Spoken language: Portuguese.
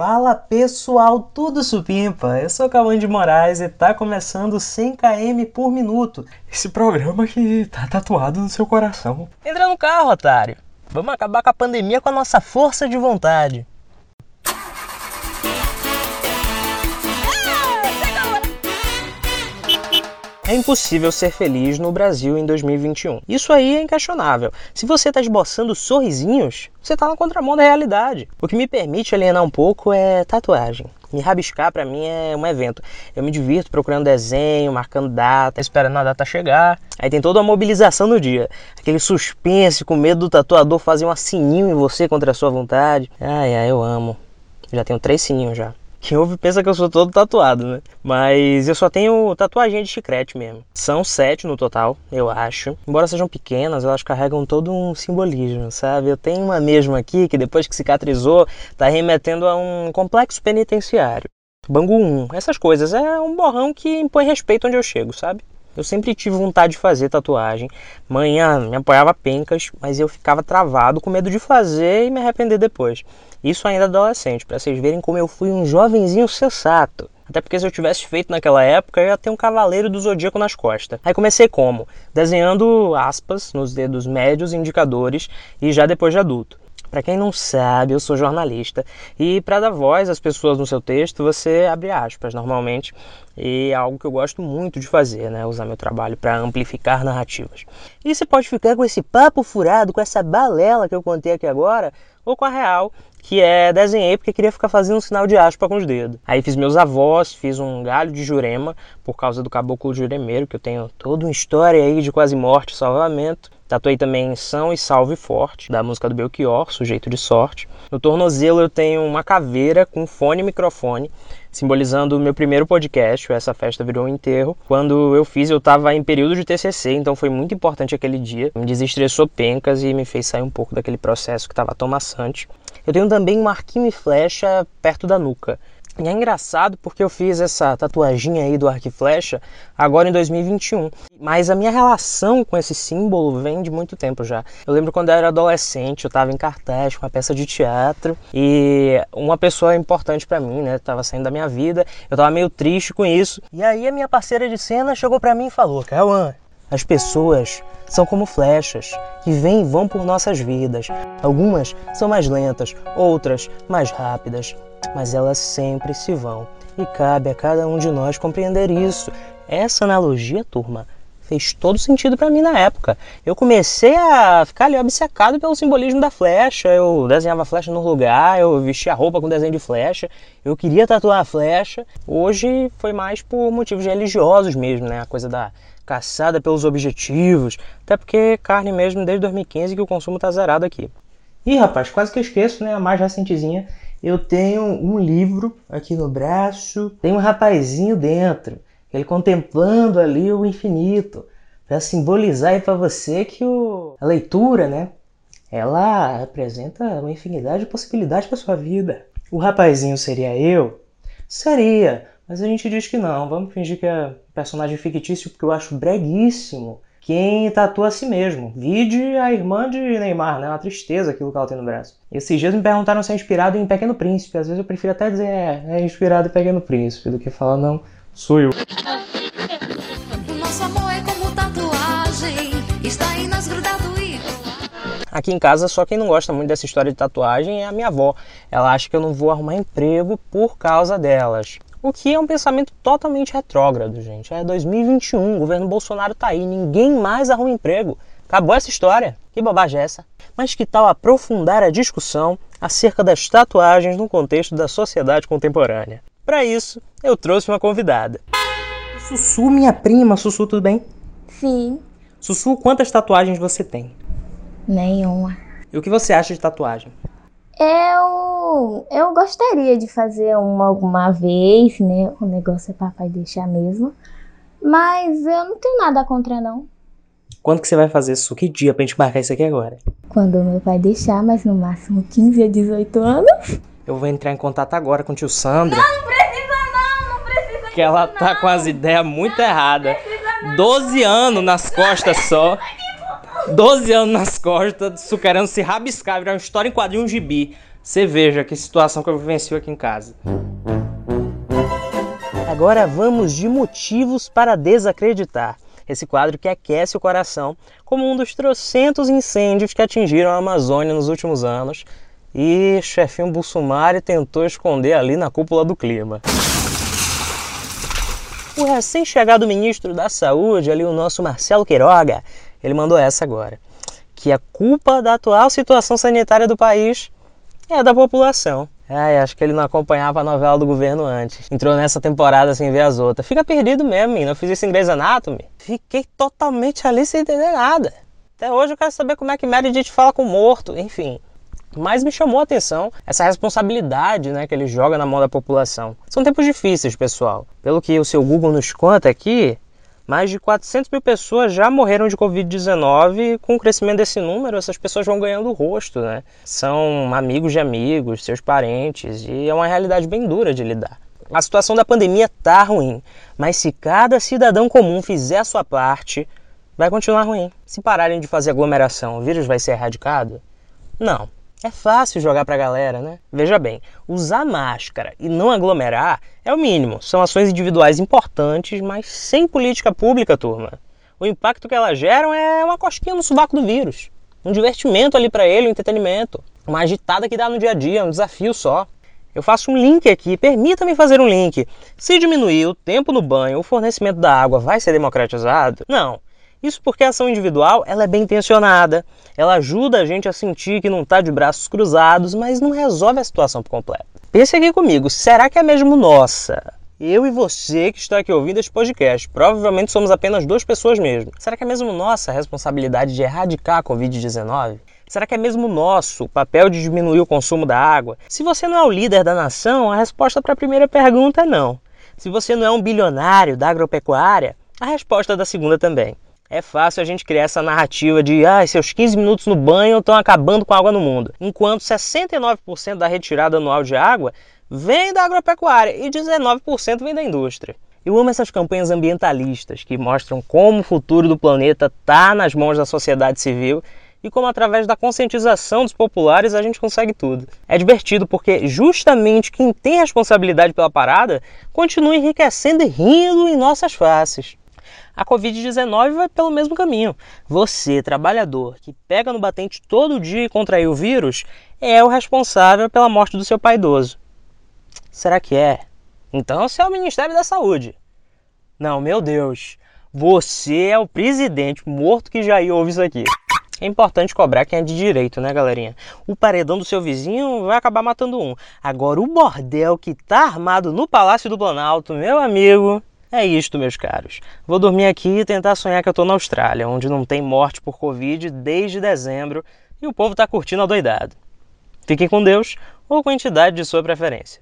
Fala pessoal, tudo supimpa? Eu sou Cauã de Moraes e tá começando 100 km por minuto. Esse programa que tá tatuado no seu coração. Entra no carro, otário. Vamos acabar com a pandemia com a nossa força de vontade. É impossível ser feliz no Brasil em 2021. Isso aí é inquestionável. Se você está esboçando sorrisinhos, você está na contramão da realidade. O que me permite alienar um pouco é tatuagem. Me rabiscar para mim é um evento. Eu me divirto procurando desenho, marcando data, esperando a data chegar. Aí tem toda a mobilização no dia. Aquele suspense com medo do tatuador fazer um sininho em você contra a sua vontade. Ai, ai, eu amo. Já tenho três sininhos já. Quem ouve pensa que eu sou todo tatuado, né? Mas eu só tenho tatuagem de chiclete mesmo. São sete no total, eu acho. Embora sejam pequenas, elas carregam todo um simbolismo, sabe? Eu tenho uma mesmo aqui que depois que cicatrizou, tá remetendo a um complexo penitenciário. Bangu 1, essas coisas. É um borrão que impõe respeito onde eu chego, sabe? Eu sempre tive vontade de fazer tatuagem. Manhã me apoiava pencas, mas eu ficava travado com medo de fazer e me arrepender depois. Isso ainda adolescente, para vocês verem como eu fui um jovenzinho sensato. Até porque se eu tivesse feito naquela época, eu ia ter um cavaleiro do zodíaco nas costas. Aí comecei como? Desenhando aspas nos dedos médios indicadores e já depois de adulto. Para quem não sabe, eu sou jornalista e para dar voz às pessoas no seu texto, você abre aspas normalmente e é algo que eu gosto muito de fazer, né? Usar meu trabalho para amplificar narrativas. E você pode ficar com esse papo furado, com essa balela que eu contei aqui agora, ou com a real, que é desenhei porque queria ficar fazendo um sinal de aspa com os dedos. Aí fiz meus avós, fiz um galho de jurema por causa do caboclo juremeiro, que eu tenho toda uma história aí de quase morte salvamento. Tatuei também São e Salve Forte, da música do Belchior, Sujeito de Sorte. No tornozelo eu tenho uma caveira com fone e microfone, simbolizando o meu primeiro podcast, essa festa virou um enterro. Quando eu fiz, eu estava em período de TCC, então foi muito importante aquele dia. Me desestressou pencas e me fez sair um pouco daquele processo que estava tão maçante. Eu tenho também um arquinho e flecha perto da nuca. E é engraçado porque eu fiz essa tatuaginha aí do arco e flecha agora em 2021. Mas a minha relação com esse símbolo vem de muito tempo já. Eu lembro quando eu era adolescente, eu estava em cartaz com uma peça de teatro e uma pessoa importante para mim, né, tava saindo da minha vida. Eu tava meio triste com isso. E aí a minha parceira de cena chegou para mim e falou: "Cauã, as pessoas são como flechas que vêm e vão por nossas vidas. Algumas são mais lentas, outras mais rápidas, mas elas sempre se vão. E cabe a cada um de nós compreender isso. Essa analogia, turma, fez todo sentido para mim na época. Eu comecei a ficar ali obcecado pelo simbolismo da flecha. Eu desenhava flecha no lugar, eu vestia roupa com desenho de flecha. Eu queria tatuar a flecha. Hoje foi mais por motivos religiosos mesmo, né? A coisa da caçada pelos objetivos, até porque carne mesmo desde 2015 que o consumo tá zerado aqui. E rapaz, quase que eu esqueço, né? A mais recentezinha, eu tenho um livro aqui no braço, tem um rapazinho dentro, ele contemplando ali o infinito, para simbolizar aí para você que o, a leitura, né? Ela representa uma infinidade de possibilidades para sua vida. O rapazinho seria eu? Seria, mas a gente diz que não, vamos fingir que é personagem fictício porque eu acho breguíssimo quem tatua a si mesmo. Vide a irmã de Neymar, né? Uma tristeza aquilo que ela tem no braço. Esses dias me perguntaram se é inspirado em Pequeno Príncipe. Às vezes eu prefiro até dizer é, é inspirado em Pequeno Príncipe do que falar não, sou eu. Nosso amor é como tatuagem, está e Aqui em casa, só quem não gosta muito dessa história de tatuagem é a minha avó. Ela acha que eu não vou arrumar emprego por causa delas. O que é um pensamento totalmente retrógrado, gente. É 2021, o governo Bolsonaro tá aí, ninguém mais arruma emprego. Acabou essa história. Que bobagem é essa? Mas que tal aprofundar a discussão acerca das tatuagens no contexto da sociedade contemporânea? Para isso, eu trouxe uma convidada. Sussu, minha prima. Sussu, tudo bem? Sim, Sussu, quantas tatuagens você tem? nenhuma. E o que você acha de tatuagem? Eu, eu gostaria de fazer uma alguma vez, né? O negócio é papai deixar mesmo. Mas eu não tenho nada contra, não. Quando que você vai fazer isso? Que dia pra gente marcar isso aqui agora? Quando meu pai deixar, mas no máximo 15 a 18 anos. Eu vou entrar em contato agora com o tio Sandro. Não precisa não, não precisa que ela tá com as ideias muito erradas. 12 anos nas costas só. 12 anos nas costas, querendo se rabiscar, virar uma história em quadrinho, gibi. Você veja que situação que eu vivencio aqui em casa. Agora vamos de motivos para desacreditar. Esse quadro que aquece o coração como um dos trocentos incêndios que atingiram a Amazônia nos últimos anos e chefinho Bolsonaro tentou esconder ali na cúpula do clima. O recém-chegado ministro da Saúde, ali o nosso Marcelo Queiroga, ele mandou essa agora. Que a culpa da atual situação sanitária do país é da população. Ai, acho que ele não acompanhava a novela do governo antes. Entrou nessa temporada sem ver as outras. Fica perdido mesmo, menino. Eu fiz isso em Grey's Anatomy. Fiquei totalmente ali sem entender nada. Até hoje eu quero saber como é que Meredith fala com o morto. Enfim, mas me chamou a atenção essa responsabilidade né, que ele joga na mão da população. São tempos difíceis, pessoal. Pelo que o seu Google nos conta aqui, mais de 400 mil pessoas já morreram de Covid-19. Com o crescimento desse número, essas pessoas vão ganhando rosto, né? São amigos de amigos, seus parentes, e é uma realidade bem dura de lidar. A situação da pandemia tá ruim, mas se cada cidadão comum fizer a sua parte, vai continuar ruim. Se pararem de fazer aglomeração, o vírus vai ser erradicado? Não. É fácil jogar pra galera, né? Veja bem, usar máscara e não aglomerar é o mínimo. São ações individuais importantes, mas sem política pública, turma. O impacto que elas geram é uma cosquinha no subaco do vírus. Um divertimento ali para ele, um entretenimento. Uma agitada que dá no dia a dia, um desafio só. Eu faço um link aqui, permita-me fazer um link. Se diminuir o tempo no banho, o fornecimento da água vai ser democratizado? Não. Isso porque a ação individual ela é bem intencionada, ela ajuda a gente a sentir que não está de braços cruzados, mas não resolve a situação por completo. Pense aqui comigo, será que é mesmo nossa? Eu e você que está aqui ouvindo este podcast, provavelmente somos apenas duas pessoas mesmo. Será que é mesmo nossa a responsabilidade de erradicar a Covid-19? Será que é mesmo nosso o papel de diminuir o consumo da água? Se você não é o líder da nação, a resposta para a primeira pergunta é não. Se você não é um bilionário da agropecuária, a resposta da segunda também. É fácil a gente criar essa narrativa de ah, seus 15 minutos no banho estão acabando com a água no mundo, enquanto 69% da retirada anual de água vem da agropecuária e 19% vem da indústria. Eu amo essas campanhas ambientalistas que mostram como o futuro do planeta está nas mãos da sociedade civil e como através da conscientização dos populares a gente consegue tudo. É divertido porque justamente quem tem responsabilidade pela parada continua enriquecendo e rindo em nossas faces a Covid-19 vai pelo mesmo caminho. Você, trabalhador, que pega no batente todo dia e contraiu o vírus, é o responsável pela morte do seu pai idoso. Será que é? Então você é o Ministério da Saúde. Não, meu Deus. Você é o presidente morto que já ouve isso aqui. É importante cobrar quem é de direito, né, galerinha? O paredão do seu vizinho vai acabar matando um. Agora, o bordel que tá armado no Palácio do Planalto, meu amigo, é isto, meus caros. Vou dormir aqui e tentar sonhar que eu estou na Austrália, onde não tem morte por Covid desde dezembro e o povo está curtindo a doidado. Fiquem com Deus ou com a entidade de sua preferência.